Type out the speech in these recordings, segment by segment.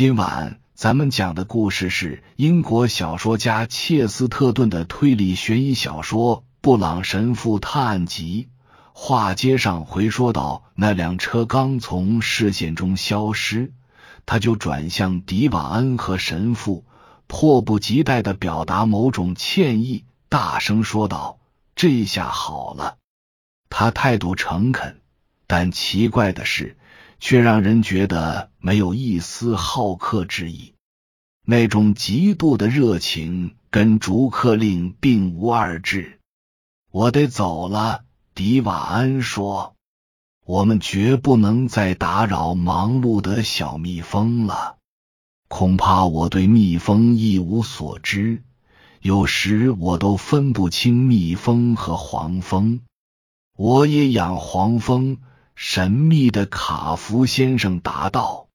今晚咱们讲的故事是英国小说家切斯特顿的推理悬疑小说《布朗神父探案集》。话接上回说到，那辆车刚从视线中消失，他就转向迪瓦恩和神父，迫不及待的表达某种歉意，大声说道：“这下好了。”他态度诚恳，但奇怪的是，却让人觉得没有一丝好客之意。那种极度的热情跟逐客令并无二致。我得走了。迪瓦恩说：“我们绝不能再打扰忙碌的小蜜蜂了。恐怕我对蜜蜂一无所知，有时我都分不清蜜蜂和黄蜂。我也养黄蜂。”神秘的卡福先生答道。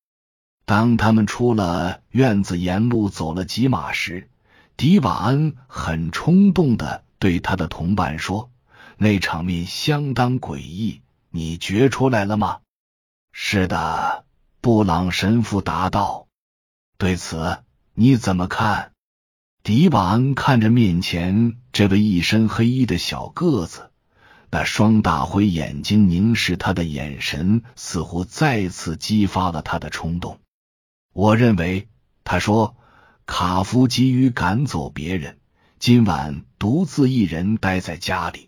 当他们出了院子，沿路走了几码时，迪瓦恩很冲动的对他的同伴说。那场面相当诡异，你觉出来了吗？是的，布朗神父答道。对此你怎么看？迪瓦恩看着面前这位一身黑衣的小个子，那双大灰眼睛凝视他的眼神，似乎再次激发了他的冲动。我认为，他说，卡夫急于赶走别人，今晚独自一人待在家里。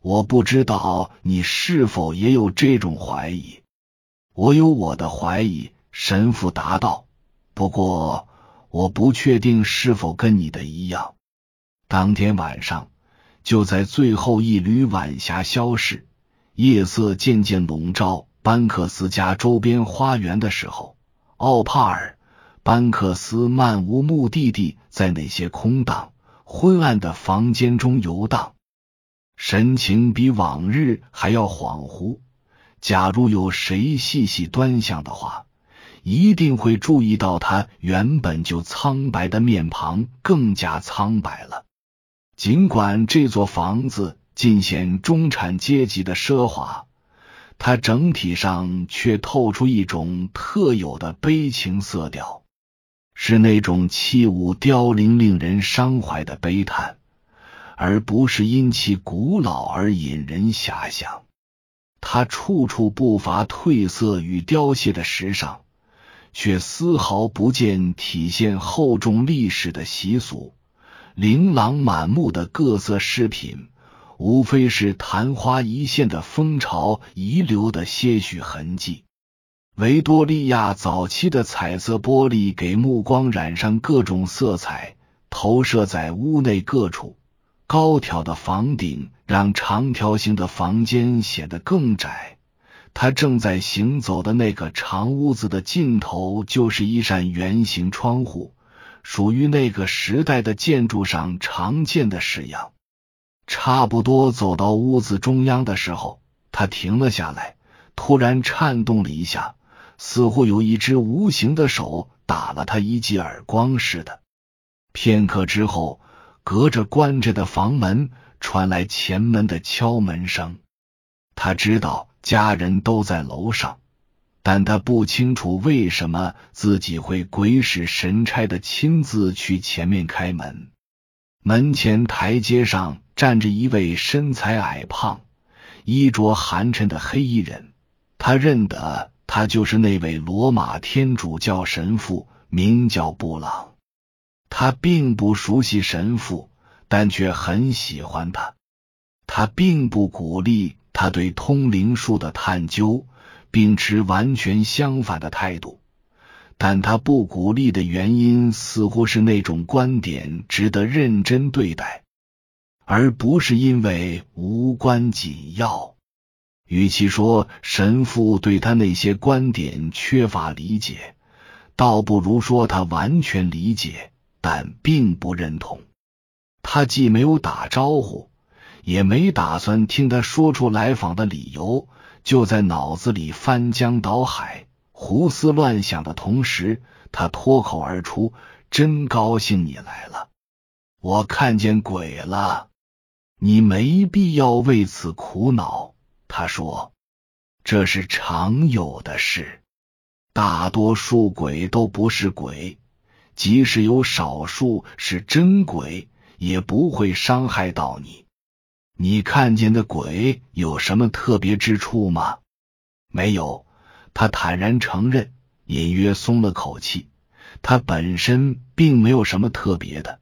我不知道你是否也有这种怀疑。我有我的怀疑，神父答道。不过我不确定是否跟你的一样。当天晚上，就在最后一缕晚霞消逝，夜色渐渐笼罩班克斯家周边花园的时候，奥帕尔·班克斯漫无目的地在那些空荡昏暗的房间中游荡。神情比往日还要恍惚。假如有谁细细端详的话，一定会注意到他原本就苍白的面庞更加苍白了。尽管这座房子尽显中产阶级的奢华，它整体上却透出一种特有的悲情色调，是那种器物凋零、令人伤怀的悲叹。而不是因其古老而引人遐想，它处处不乏褪色与凋谢的时尚，却丝毫不见体现厚重历史的习俗。琳琅满目的各色饰品，无非是昙花一现的风潮遗留的些许痕迹。维多利亚早期的彩色玻璃给目光染上各种色彩，投射在屋内各处。高挑的房顶让长条形的房间显得更窄。他正在行走的那个长屋子的尽头，就是一扇圆形窗户，属于那个时代的建筑上常见的式样。差不多走到屋子中央的时候，他停了下来，突然颤动了一下，似乎有一只无形的手打了他一记耳光似的。片刻之后。隔着关着的房门传来前门的敲门声，他知道家人都在楼上，但他不清楚为什么自己会鬼使神差的亲自去前面开门。门前台阶上站着一位身材矮胖、衣着寒碜的黑衣人，他认得他就是那位罗马天主教神父，名叫布朗。他并不熟悉神父，但却很喜欢他。他并不鼓励他对通灵术的探究，并持完全相反的态度。但他不鼓励的原因，似乎是那种观点值得认真对待，而不是因为无关紧要。与其说神父对他那些观点缺乏理解，倒不如说他完全理解。但并不认同，他既没有打招呼，也没打算听他说出来访的理由，就在脑子里翻江倒海、胡思乱想的同时，他脱口而出：“真高兴你来了，我看见鬼了。你没必要为此苦恼。”他说：“这是常有的事。”大多数鬼都不是鬼，即使有少数是真鬼，也不会伤害到你。你看见的鬼有什么特别之处吗？没有，他坦然承认，隐约松了口气。他本身并没有什么特别的，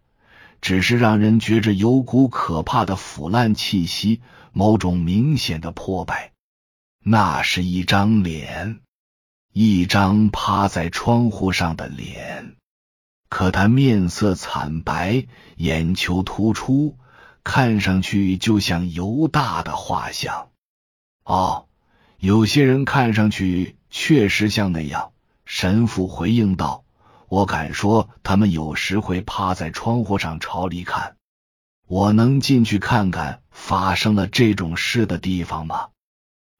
只是让人觉着有股可怕的腐烂气息，某种明显的破败。那是一张脸，一张趴在窗户上的脸，可他面色惨白，眼球突出，看上去就像犹大的画像。哦，有些人看上去确实像那样。神父回应道：“我敢说，他们有时会趴在窗户上朝里看。我能进去看看发生了这种事的地方吗？”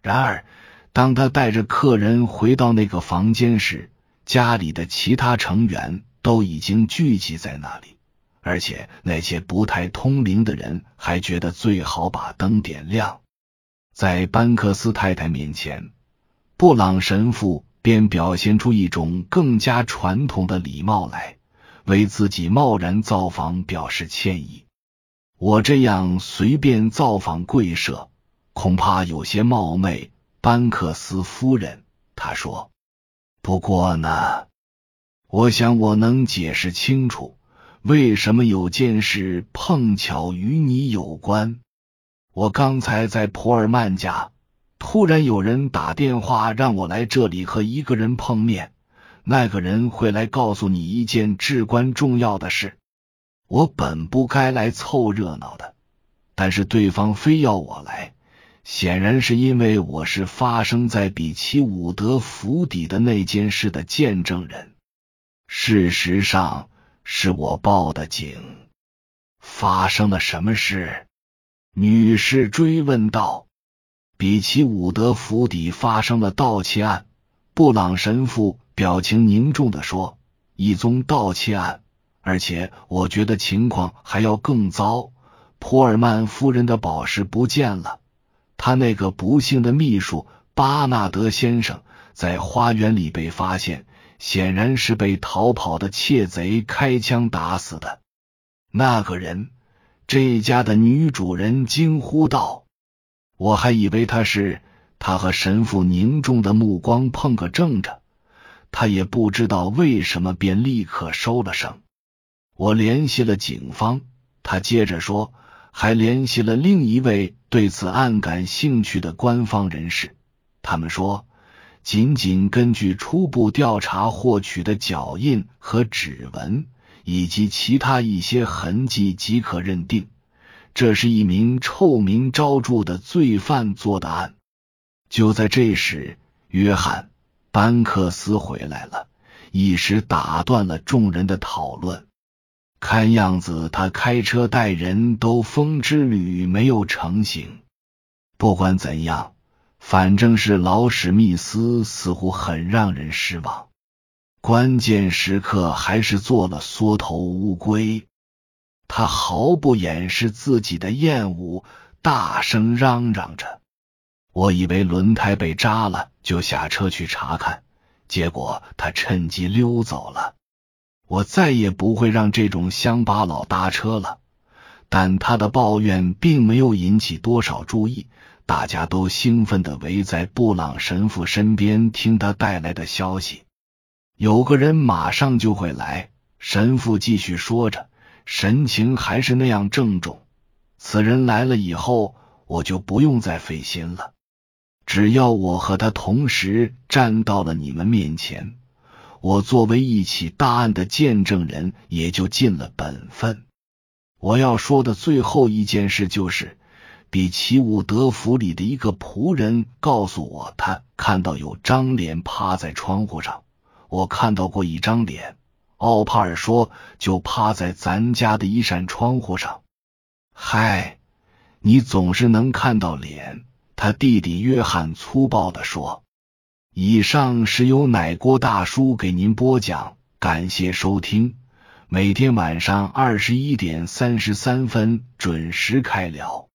然而，当他带着客人回到那个房间时，家里的其他成员都已经聚集在那里，而且那些不太通灵的人还觉得最好把灯点亮。在班克斯太太面前，布朗神父便表现出一种更加传统的礼貌来，为自己贸然造访表示歉意。我这样随便造访贵社。恐怕有些冒昧，班克斯夫人，他说。不过呢，我想我能解释清楚，为什么有件事碰巧与你有关。我刚才在普尔曼家，突然有人打电话让我来这里和一个人碰面，那个人会来告诉你一件至关重要的事。我本不该来凑热闹的，但是对方非要我来。显然是因为我是发生在比奇伍德府邸的那件事的见证人。事实上，是我报的警。发生了什么事？女士追问道。比奇伍德府邸发生了盗窃案。布朗神父表情凝重的说：“一宗盗窃案，而且我觉得情况还要更糟。普尔曼夫人的宝石不见了。”他那个不幸的秘书巴纳德先生在花园里被发现，显然是被逃跑的窃贼开枪打死的。那个人，这家的女主人惊呼道：“我还以为他是……”他和神父凝重的目光碰个正着，他也不知道为什么，便立刻收了声。我联系了警方，他接着说。还联系了另一位对此案感兴趣的官方人士，他们说，仅仅根据初步调查获取的脚印和指纹以及其他一些痕迹，即可认定这是一名臭名昭著的罪犯做的案。就在这时，约翰·班克斯回来了，一时打断了众人的讨论。看样子，他开车带人都风之旅没有成行。不管怎样，反正是老史密斯似乎很让人失望。关键时刻还是做了缩头乌龟。他毫不掩饰自己的厌恶，大声嚷嚷着：“我以为轮胎被扎了，就下车去查看，结果他趁机溜走了。”我再也不会让这种乡巴佬搭车了。但他的抱怨并没有引起多少注意，大家都兴奋的围在布朗神父身边听他带来的消息。有个人马上就会来，神父继续说着，神情还是那样郑重。此人来了以后，我就不用再费心了。只要我和他同时站到了你们面前。我作为一起大案的见证人，也就尽了本分。我要说的最后一件事就是，比奇伍德府里的一个仆人告诉我，他看到有张脸趴在窗户上。我看到过一张脸，奥帕尔说，就趴在咱家的一扇窗户上。嗨，你总是能看到脸。他弟弟约翰粗暴的说。以上是由奶锅大叔给您播讲，感谢收听。每天晚上二十一点三十三分准时开聊。